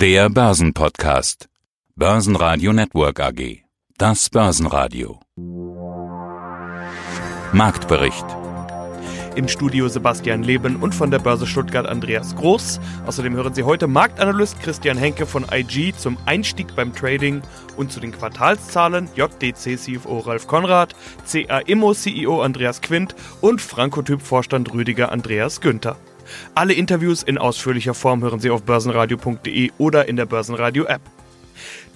Der Börsenpodcast. Börsenradio Network AG. Das Börsenradio. Marktbericht. Im Studio Sebastian Leben und von der Börse Stuttgart Andreas Groß. Außerdem hören Sie heute Marktanalyst Christian Henke von IG zum Einstieg beim Trading und zu den Quartalszahlen JDC CFO Ralf Konrad, CA Immo CEO Andreas Quint und Frankotyp Vorstand Rüdiger Andreas Günther. Alle Interviews in ausführlicher Form hören Sie auf börsenradio.de oder in der Börsenradio App.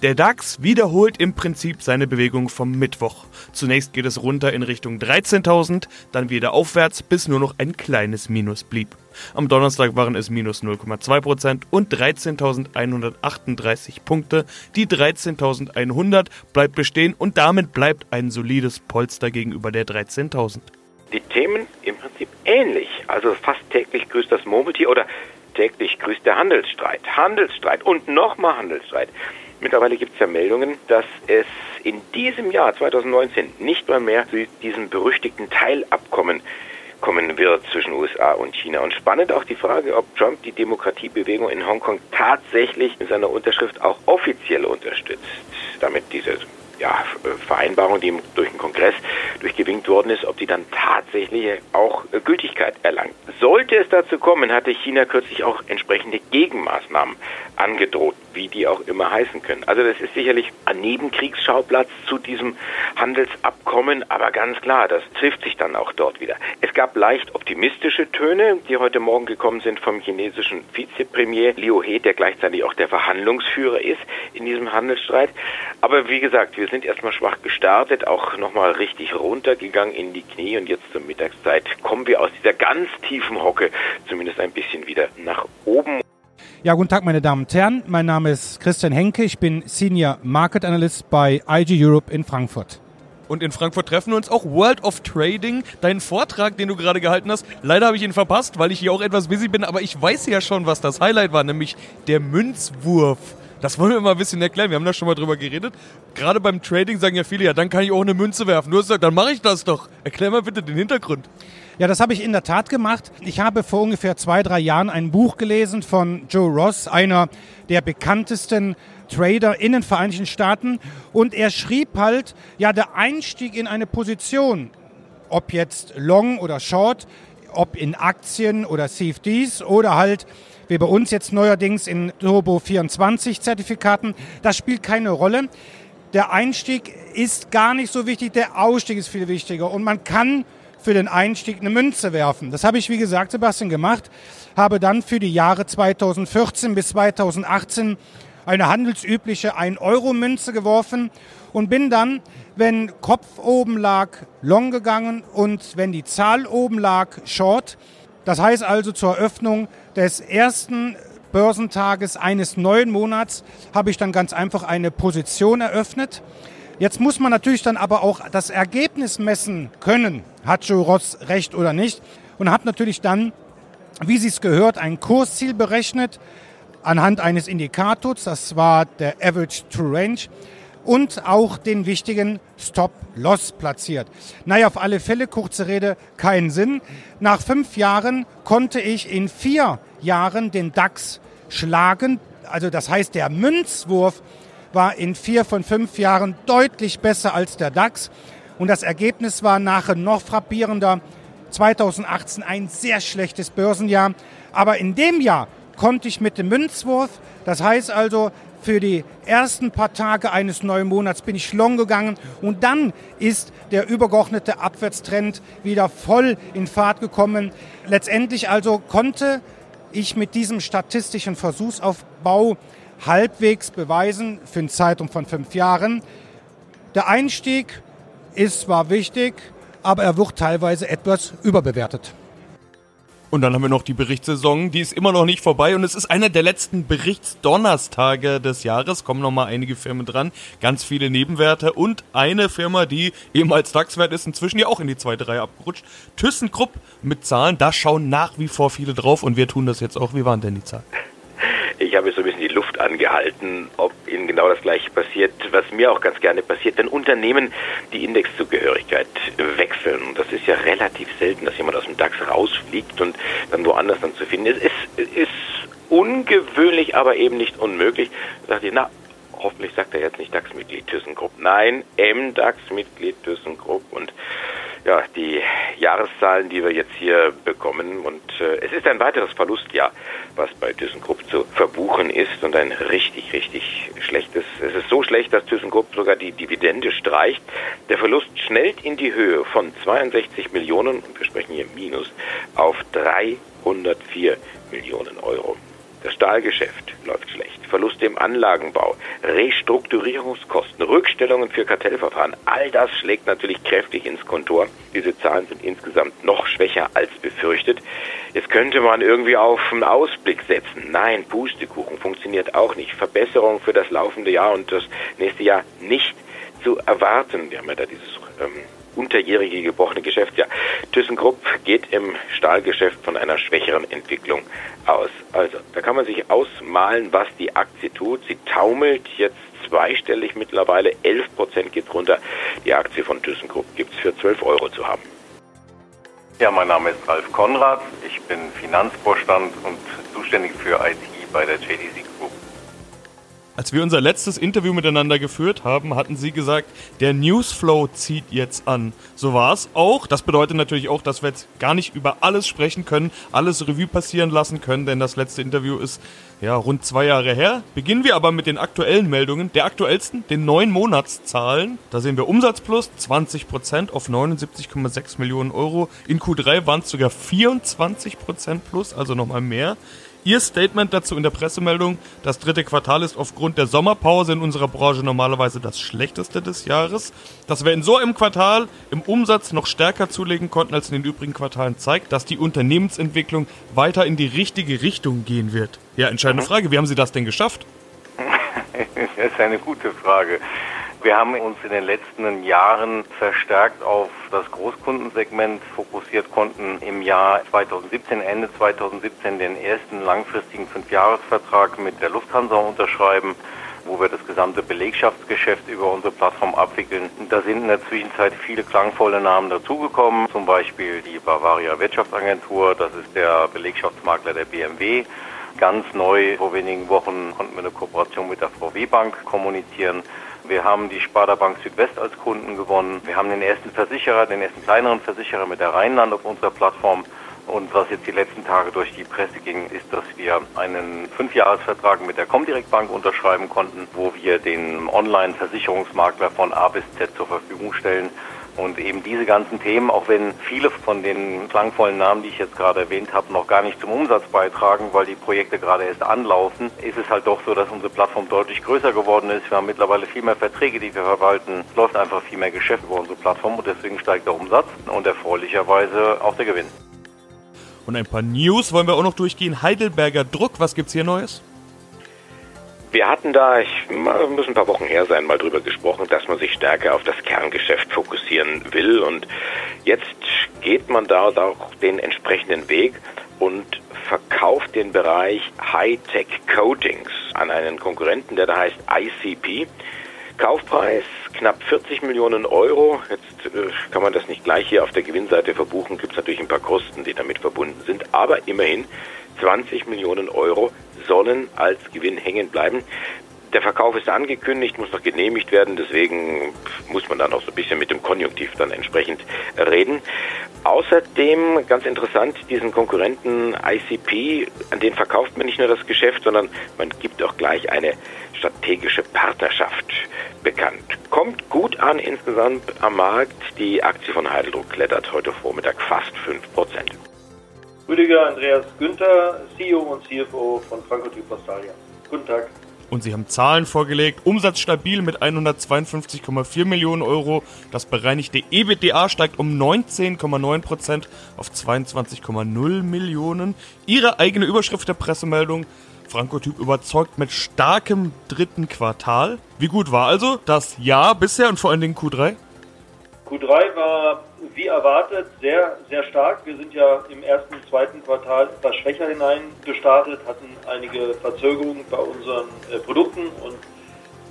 Der DAX wiederholt im Prinzip seine Bewegung vom Mittwoch. Zunächst geht es runter in Richtung 13.000, dann wieder aufwärts, bis nur noch ein kleines Minus blieb. Am Donnerstag waren es minus 0,2% und 13.138 Punkte. Die 13.100 bleibt bestehen und damit bleibt ein solides Polster gegenüber der 13.000 die Themen im Prinzip ähnlich. Also fast täglich grüßt das Murmeltier oder täglich grüßt der Handelsstreit. Handelsstreit und nochmal Handelsstreit. Mittlerweile gibt es ja Meldungen, dass es in diesem Jahr 2019 nicht mal mehr zu diesem berüchtigten Teilabkommen kommen wird zwischen USA und China. Und spannend auch die Frage, ob Trump die Demokratiebewegung in Hongkong tatsächlich mit seiner Unterschrift auch offiziell unterstützt, damit diese ja, Vereinbarung, die durch den Kongress durchgewinkt worden ist, ob die dann tatsächlich auch Gültigkeit erlangt. Sollte es dazu kommen, hatte China kürzlich auch entsprechende Gegenmaßnahmen angedroht, wie die auch immer heißen können. Also das ist sicherlich ein Nebenkriegsschauplatz zu diesem Handelsabkommen, aber ganz klar, das trifft sich dann auch dort wieder. Es gab leicht optimistische Töne, die heute Morgen gekommen sind vom chinesischen Vizepremier Liu He, der gleichzeitig auch der Verhandlungsführer ist in diesem Handelsstreit. Aber wie gesagt, wir sind erstmal schwach gestartet, auch nochmal richtig runtergegangen in die Knie und jetzt zur Mittagszeit kommen wir aus dieser ganz tiefen Hocke zumindest ein bisschen wieder nach oben. Ja, guten Tag, meine Damen und Herren. Mein Name ist Christian Henke. Ich bin Senior Market Analyst bei IG Europe in Frankfurt. Und in Frankfurt treffen wir uns auch World of Trading. Deinen Vortrag, den du gerade gehalten hast, leider habe ich ihn verpasst, weil ich hier auch etwas busy bin, aber ich weiß ja schon, was das Highlight war, nämlich der Münzwurf. Das wollen wir mal ein bisschen erklären. Wir haben da schon mal drüber geredet. Gerade beim Trading sagen ja viele, ja, dann kann ich auch eine Münze werfen. Du hast gesagt, dann mache ich das doch. Erklär mal bitte den Hintergrund. Ja, das habe ich in der Tat gemacht. Ich habe vor ungefähr zwei, drei Jahren ein Buch gelesen von Joe Ross, einer der bekanntesten Trader in den Vereinigten Staaten. Und er schrieb halt, ja, der Einstieg in eine Position, ob jetzt Long oder Short, ob in Aktien oder CFDs oder halt wie bei uns jetzt neuerdings in Turbo 24 Zertifikaten, das spielt keine Rolle. Der Einstieg ist gar nicht so wichtig, der Ausstieg ist viel wichtiger und man kann für den Einstieg eine Münze werfen. Das habe ich, wie gesagt, Sebastian gemacht, habe dann für die Jahre 2014 bis 2018 eine handelsübliche 1-Euro-Münze geworfen und bin dann, wenn Kopf oben lag, long gegangen und wenn die Zahl oben lag, short. Das heißt also zur Eröffnung des ersten Börsentages eines neuen Monats habe ich dann ganz einfach eine Position eröffnet. Jetzt muss man natürlich dann aber auch das Ergebnis messen können, hat Joe Ross recht oder nicht, und hat natürlich dann, wie Sie es gehört, ein Kursziel berechnet anhand eines Indikators, das war der Average True Range, und auch den wichtigen Stop-Loss platziert. Naja, auf alle Fälle, kurze Rede, keinen Sinn. Nach fünf Jahren konnte ich in vier Jahren den DAX schlagen. Also das heißt, der Münzwurf war in vier von fünf Jahren deutlich besser als der DAX. Und das Ergebnis war nachher noch frappierender. 2018 ein sehr schlechtes Börsenjahr. Aber in dem Jahr konnte ich mit dem Münzwurf, das heißt also für die ersten paar Tage eines neuen Monats bin ich long gegangen und dann ist der übergeordnete Abwärtstrend wieder voll in Fahrt gekommen. Letztendlich also konnte ich mit diesem statistischen Versuchsaufbau halbwegs beweisen für einen Zeitraum von fünf Jahren. Der Einstieg ist zwar wichtig, aber er wird teilweise etwas überbewertet. Und dann haben wir noch die Berichtssaison, die ist immer noch nicht vorbei und es ist einer der letzten Berichtsdonnerstage des Jahres. Kommen noch mal einige Firmen dran, ganz viele Nebenwerte und eine Firma, die ehemals DAX-Wert ist, inzwischen ja auch in die zweite Reihe abgerutscht. ThyssenKrupp mit Zahlen, da schauen nach wie vor viele drauf und wir tun das jetzt auch. Wie waren denn die Zahlen? Ich habe so ein bisschen die Luft angehalten, ob Ihnen genau das Gleiche passiert, was mir auch ganz gerne passiert, wenn Unternehmen die Indexzugehörigkeit wechseln. Das ist ja relativ selten, dass jemand aus dem DAX rausfliegt und dann woanders dann zu finden ist. Es ist ungewöhnlich, aber eben nicht unmöglich. Da dachte ich, na, hoffentlich sagt er jetzt nicht DAX-Mitglied ThyssenKrupp. Nein, M-DAX-Mitglied ThyssenKrupp und ja, die Jahreszahlen, die wir jetzt hier bekommen. Und äh, es ist ein weiteres Verlustjahr, was bei ThyssenKrupp zu verbuchen ist und ein richtig, richtig schlechtes. Es ist so schlecht, dass ThyssenKrupp sogar die Dividende streicht. Der Verlust schnellt in die Höhe von 62 Millionen, und wir sprechen hier Minus, auf 304 Millionen Euro. Das Stahlgeschäft läuft schlecht. Verluste im Anlagenbau, Restrukturierungskosten, Rückstellungen für Kartellverfahren. All das schlägt natürlich kräftig ins Kontor. Diese Zahlen sind insgesamt noch schwächer als befürchtet. Jetzt könnte man irgendwie auf einen Ausblick setzen. Nein, Pustekuchen funktioniert auch nicht. Verbesserung für das laufende Jahr und das nächste Jahr nicht zu erwarten. Wir haben ja da dieses ähm, unterjährige gebrochene Geschäftsjahr. ThyssenKrupp geht im Stahlgeschäft von einer schwächeren Entwicklung aus. Also, da kann man sich ausmalen, was die Aktie tut. Sie taumelt jetzt zweistellig mittlerweile. 11 Prozent geht runter. Die Aktie von ThyssenKrupp gibt es für 12 Euro zu haben. Ja, mein Name ist Ralf Konrad. Ich bin Finanzvorstand und zuständig für IT bei der JDC Group. Als wir unser letztes Interview miteinander geführt haben, hatten Sie gesagt, der Newsflow zieht jetzt an. So war es auch. Das bedeutet natürlich auch, dass wir jetzt gar nicht über alles sprechen können, alles Revue passieren lassen können, denn das letzte Interview ist ja rund zwei Jahre her. Beginnen wir aber mit den aktuellen Meldungen, der aktuellsten, den neun Monatszahlen. Da sehen wir Umsatz plus 20 Prozent auf 79,6 Millionen Euro. In Q3 waren es sogar 24 Prozent plus, also nochmal mehr. Ihr Statement dazu in der Pressemeldung, das dritte Quartal ist aufgrund der Sommerpause in unserer Branche normalerweise das schlechteste des Jahres. Dass wir in so einem Quartal im Umsatz noch stärker zulegen konnten als in den übrigen Quartalen zeigt, dass die Unternehmensentwicklung weiter in die richtige Richtung gehen wird. Ja, entscheidende mhm. Frage, wie haben Sie das denn geschafft? Das ist eine gute Frage. Wir haben uns in den letzten Jahren verstärkt auf das Großkundensegment fokussiert, konnten im Jahr 2017, Ende 2017, den ersten langfristigen Fünfjahresvertrag mit der Lufthansa unterschreiben wo wir das gesamte Belegschaftsgeschäft über unsere Plattform abwickeln. Da sind in der Zwischenzeit viele klangvolle Namen dazugekommen, zum Beispiel die Bavaria Wirtschaftsagentur, das ist der Belegschaftsmakler der BMW. Ganz neu, vor wenigen Wochen konnten wir eine Kooperation mit der VW Bank kommunizieren. Wir haben die Sparda Bank Südwest als Kunden gewonnen. Wir haben den ersten Versicherer, den ersten kleineren Versicherer mit der Rheinland auf unserer Plattform. Und was jetzt die letzten Tage durch die Presse ging, ist, dass wir einen Fünfjahresvertrag mit der Comdirect Bank unterschreiben konnten, wo wir den Online-Versicherungsmakler von A bis Z zur Verfügung stellen und eben diese ganzen Themen, auch wenn viele von den klangvollen Namen, die ich jetzt gerade erwähnt habe, noch gar nicht zum Umsatz beitragen, weil die Projekte gerade erst anlaufen, ist es halt doch so, dass unsere Plattform deutlich größer geworden ist. Wir haben mittlerweile viel mehr Verträge, die wir verwalten. Es läuft einfach viel mehr Geschäft über unsere Plattform und deswegen steigt der Umsatz und erfreulicherweise auch der Gewinn. Und ein paar News wollen wir auch noch durchgehen. Heidelberger Druck, was gibt's hier Neues? Wir hatten da, ich muss ein paar Wochen her sein, mal drüber gesprochen, dass man sich stärker auf das Kerngeschäft fokussieren will. Und jetzt geht man da auch den entsprechenden Weg und verkauft den Bereich Hightech Coatings an einen Konkurrenten, der da heißt ICP. Kaufpreis knapp 40 Millionen Euro. Jetzt äh, kann man das nicht gleich hier auf der Gewinnseite verbuchen. Gibt es natürlich ein paar Kosten, die damit verbunden sind. Aber immerhin 20 Millionen Euro sollen als Gewinn hängen bleiben. Der Verkauf ist angekündigt, muss noch genehmigt werden, deswegen muss man dann auch so ein bisschen mit dem Konjunktiv dann entsprechend reden. Außerdem, ganz interessant, diesen Konkurrenten ICP, an den verkauft man nicht nur das Geschäft, sondern man gibt auch gleich eine strategische Partnerschaft bekannt. Kommt gut an insgesamt am Markt. Die Aktie von Heideldruck klettert heute Vormittag fast 5%. Rüdiger Andreas Günther, CEO und CFO von Franco Di Postalia. Guten Tag. Und Sie haben Zahlen vorgelegt. Umsatz stabil mit 152,4 Millionen Euro. Das bereinigte EBITDA steigt um 19,9 Prozent auf 22,0 Millionen. Ihre eigene Überschrift der Pressemeldung. Franco-Typ überzeugt mit starkem dritten Quartal. Wie gut war also das Jahr bisher und vor allen Dingen Q3? Q3 war wie erwartet sehr, sehr stark. Wir sind ja im ersten, zweiten Quartal etwas schwächer hinein gestartet, hatten einige Verzögerungen bei unseren äh, Produkten und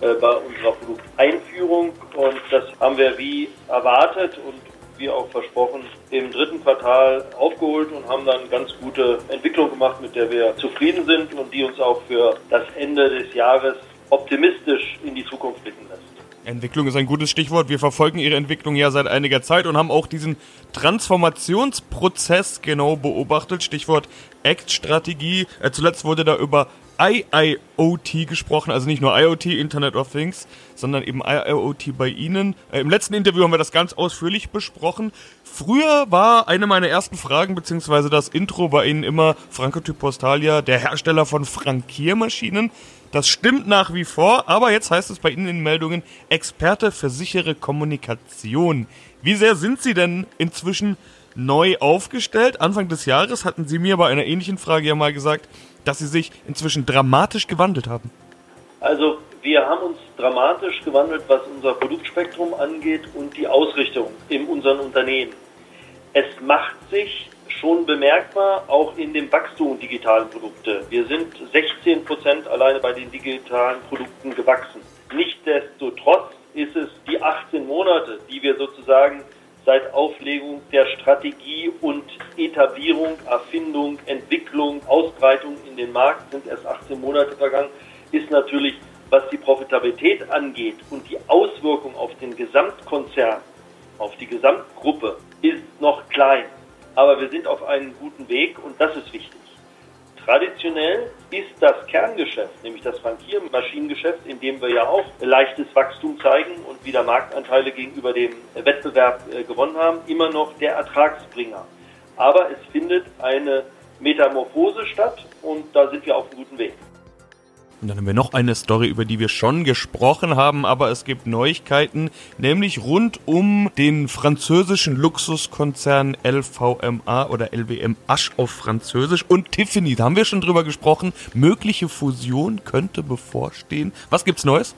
äh, bei unserer Produkteinführung und das haben wir wie erwartet und wie auch versprochen im dritten Quartal aufgeholt und haben dann ganz gute Entwicklung gemacht, mit der wir zufrieden sind und die uns auch für das Ende des Jahres optimistisch in die Zukunft blicken lässt. Entwicklung ist ein gutes Stichwort. Wir verfolgen Ihre Entwicklung ja seit einiger Zeit und haben auch diesen Transformationsprozess genau beobachtet. Stichwort Act-Strategie. Äh, zuletzt wurde da über IIoT gesprochen, also nicht nur IoT, Internet of Things, sondern eben IIoT bei Ihnen. Äh, Im letzten Interview haben wir das ganz ausführlich besprochen. Früher war eine meiner ersten Fragen, beziehungsweise das Intro bei Ihnen immer Frankotyp Postalia, der Hersteller von Frankiermaschinen. Das stimmt nach wie vor, aber jetzt heißt es bei Ihnen in den Meldungen Experte für sichere Kommunikation. Wie sehr sind Sie denn inzwischen neu aufgestellt? Anfang des Jahres hatten Sie mir bei einer ähnlichen Frage ja mal gesagt, dass Sie sich inzwischen dramatisch gewandelt haben. Also wir haben uns dramatisch gewandelt, was unser Produktspektrum angeht und die Ausrichtung in unseren Unternehmen. Es macht sich schon bemerkbar, auch in dem Wachstum digitalen Produkte. Wir sind 16 Prozent alleine bei den digitalen Produkten gewachsen. Nichtsdestotrotz ist es die 18 Monate, die wir sozusagen seit Auflegung der Strategie und Etablierung, Erfindung, Entwicklung, Ausbreitung in den Markt sind erst 18 Monate vergangen, ist natürlich, was die Profitabilität angeht und die Auswirkung auf den Gesamtkonzern, auf die Gesamtgruppe, ist noch klein. Aber wir sind auf einem guten Weg und das ist wichtig. Traditionell ist das Kerngeschäft, nämlich das Frankiermaschinengeschäft, in dem wir ja auch leichtes Wachstum zeigen und wieder Marktanteile gegenüber dem Wettbewerb äh, gewonnen haben, immer noch der Ertragsbringer. Aber es findet eine Metamorphose statt und da sind wir auf einem guten Weg. Und dann haben wir noch eine Story, über die wir schon gesprochen haben, aber es gibt Neuigkeiten, nämlich rund um den französischen Luxuskonzern LVMA oder LWM Asch auf Französisch und Tiffany. Da haben wir schon drüber gesprochen. Mögliche Fusion könnte bevorstehen. Was gibt's Neues?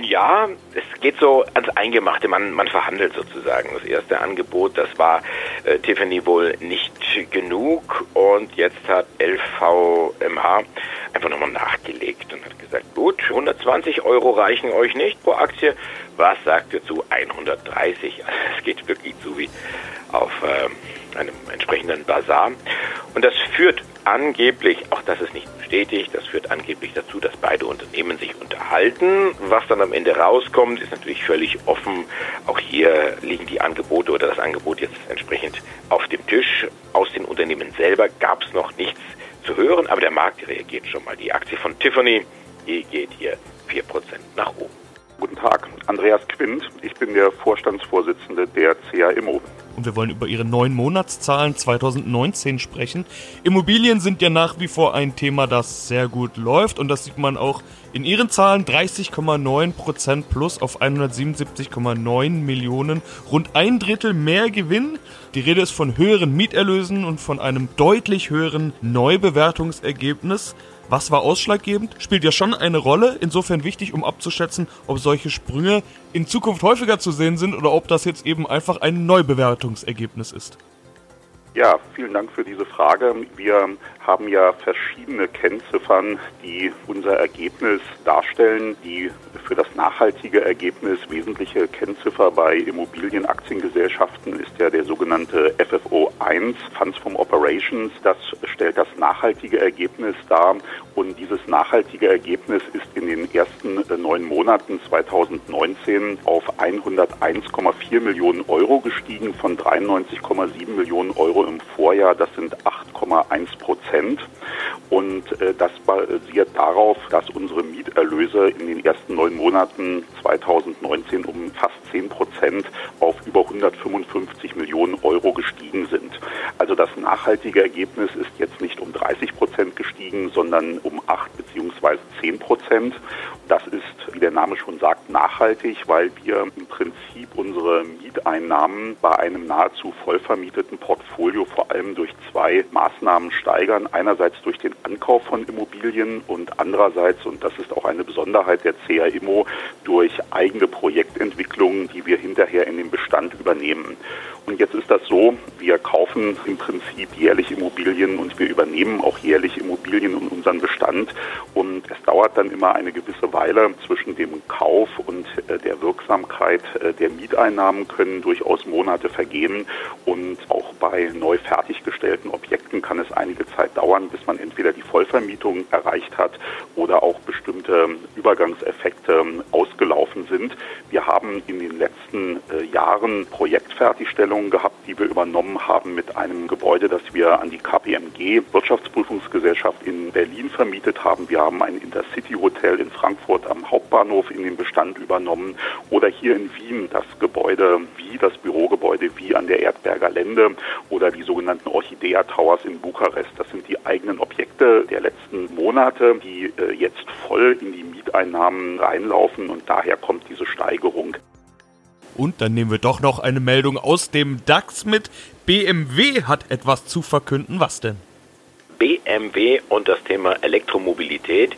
Ja, es geht so ans Eingemachte. Man, man verhandelt sozusagen. Das erste Angebot, das war äh, Tiffany wohl nicht genug und jetzt hat LVMH einfach nochmal nachgelegt und hat gesagt, gut, 120 Euro reichen euch nicht pro Aktie. Was sagt ihr zu 130? Also es geht wirklich zu wie auf äh, einem entsprechenden Bazar. Und das führt angeblich, auch das ist nicht bestätigt, das führt angeblich dazu, dass beide Unternehmen sich unterhalten. Was dann am Ende rauskommt, ist natürlich völlig offen. Auch hier liegen die Angebote oder das Angebot jetzt entsprechend auf dem Tisch. Aus den Unternehmen selber gab es noch nichts zu hören, aber der Markt reagiert schon mal. Die Aktie von Tiffany, die geht hier 4% nach oben. Guten Tag, Andreas Quint. Ich bin der Vorstandsvorsitzende der CAIMO. Und wir wollen über Ihre neuen Monatszahlen 2019 sprechen. Immobilien sind ja nach wie vor ein Thema, das sehr gut läuft. Und das sieht man auch in Ihren Zahlen. 30,9% plus auf 177,9 Millionen. Rund ein Drittel mehr Gewinn. Die Rede ist von höheren Mieterlösen und von einem deutlich höheren Neubewertungsergebnis. Was war ausschlaggebend? Spielt ja schon eine Rolle, insofern wichtig, um abzuschätzen, ob solche Sprünge in Zukunft häufiger zu sehen sind oder ob das jetzt eben einfach ein Neubewertungsergebnis ist. Ja, vielen Dank für diese Frage. Wir haben ja verschiedene Kennziffern, die unser Ergebnis darstellen. Die für das nachhaltige Ergebnis wesentliche Kennziffer bei Immobilienaktiengesellschaften ist ja der sogenannte FFO 1, Funds from Operations. Das stellt das nachhaltige Ergebnis dar. Und dieses nachhaltige Ergebnis ist in den ersten neun Monaten 2019 auf 101,4 Millionen Euro gestiegen von 93,7 Millionen Euro im Vorjahr. Das sind 8,1 Prozent. Und äh, das basiert darauf, dass unsere Mieterlöse in den ersten neun Monaten 2019 um fast 10 Prozent auf über 155 Millionen Euro gestiegen sind. Also das nachhaltige Ergebnis ist jetzt nicht um 30 Prozent gestiegen, sondern um 8 beziehungsweise 10 Prozent. Das ist, wie der Name schon sagt, nachhaltig, weil wir im Prinzip unsere Mieteinnahmen bei einem nahezu vollvermieteten Portfolio vor allem durch zwei Maßnahmen steigern. Einerseits durch den Ankauf von Immobilien und andererseits, und das ist auch eine Besonderheit der CA durch eigene Projektentwicklungen, die wir hinterher in den Bestand übernehmen. Und jetzt ist das so, wir kaufen im Prinzip jährlich Immobilien und wir übernehmen auch jährlich Immobilien in unseren Bestand. Und es dauert dann immer eine gewisse Weile zwischen dem Kauf und äh, der Wirksamkeit äh, der Mieteinnahmen können durchaus Monate vergehen. Und auch bei neu fertiggestellten Objekten kann es einige Zeit dauern, bis man entweder die Vollvermietung erreicht hat oder auch bestimmte Übergangseffekte ausgelaufen sind. Wir haben in den letzten äh, Jahren Projektfertigstellungen gehabt, die wir übernommen haben mit einem Gebäude, das wir an die KPMG Wirtschaftsprüfungsgesellschaft in Berlin vermietet haben. Wir haben ein Intercity-Hotel in Frankfurt am Hauptbahnhof in den Bestand übernommen oder hier in Wien das Gebäude wie das Bürogebäude wie an der Erdberger Lände oder die sogenannten Orchidea Towers in Bukarest. Das sind die eigenen Objekte der letzten Monate, die äh, jetzt voll in die Mieteinnahmen reinlaufen und daher kommt diese Steigerung. Und dann nehmen wir doch noch eine Meldung aus dem DAX mit. BMW hat etwas zu verkünden. Was denn? BMW und das Thema Elektromobilität.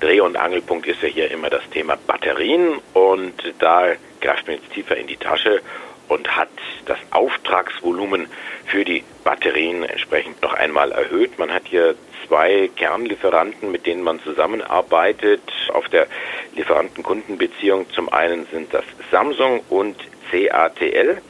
Dreh- und Angelpunkt ist ja hier immer das Thema Batterien und da greift man jetzt tiefer in die Tasche und hat das Auftragsvolumen für die Batterien entsprechend noch einmal erhöht. Man hat hier zwei Kernlieferanten, mit denen man zusammenarbeitet auf der Lieferanten-Kundenbeziehung. Zum einen sind das Samsung und CATL.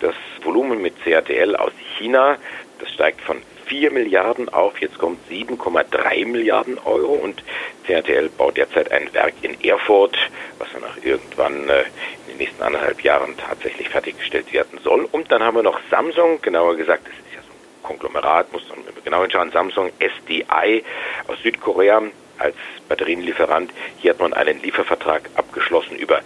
Das Volumen mit CATL aus China, das steigt von 4 Milliarden auf, jetzt kommt 7,3 Milliarden Euro und CATL baut derzeit ein Werk in Erfurt, was dann auch irgendwann äh, in den nächsten anderthalb Jahren tatsächlich fertiggestellt werden soll. Und dann haben wir noch Samsung, genauer gesagt, das ist ja so ein Konglomerat, muss man genau hinschauen, Samsung SDI aus Südkorea als Batterienlieferant. Hier hat man einen Liefervertrag abgeschlossen über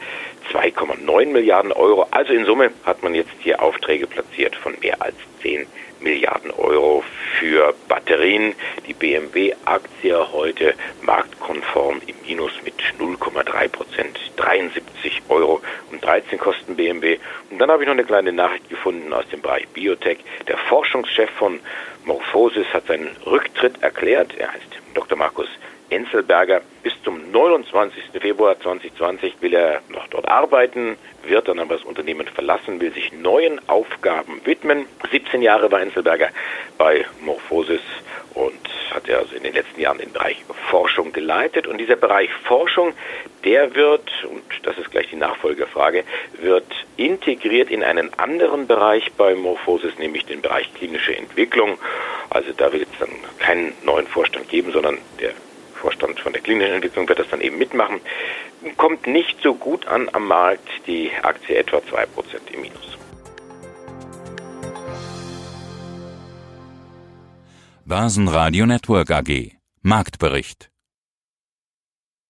2,9 Milliarden Euro. Also in Summe hat man jetzt hier Aufträge platziert von mehr als 10 Milliarden Euro für Batterien. Die BMW-Aktie heute marktkonform im Minus mit 0,3 Prozent. 73 Euro und 13 kosten BMW. Und dann habe ich noch eine kleine Nachricht gefunden aus dem Bereich Biotech. Der Forschungschef von Morphosis hat seinen Rücktritt erklärt. Er heißt Dr. Markus Enzelberger. Bis zum 29. Februar 2020 will er noch dort arbeiten, wird dann aber das Unternehmen verlassen, will sich neuen Aufgaben widmen. 17 Jahre war Enzelberger bei Morphosis und hat er also in den letzten Jahren den Bereich Forschung geleitet. Und dieser Bereich Forschung, der wird, und das ist gleich die Nachfolgefrage, wird integriert in einen anderen Bereich bei Morphosis, nämlich den Bereich klinische Entwicklung. Also da wird es dann keinen neuen Vorstand geben, sondern der Vorstand von der klinischen Entwicklung wird das dann eben mitmachen. Kommt nicht so gut an am Markt, die Aktie etwa 2% im Minus. Börsenradio Network AG Marktbericht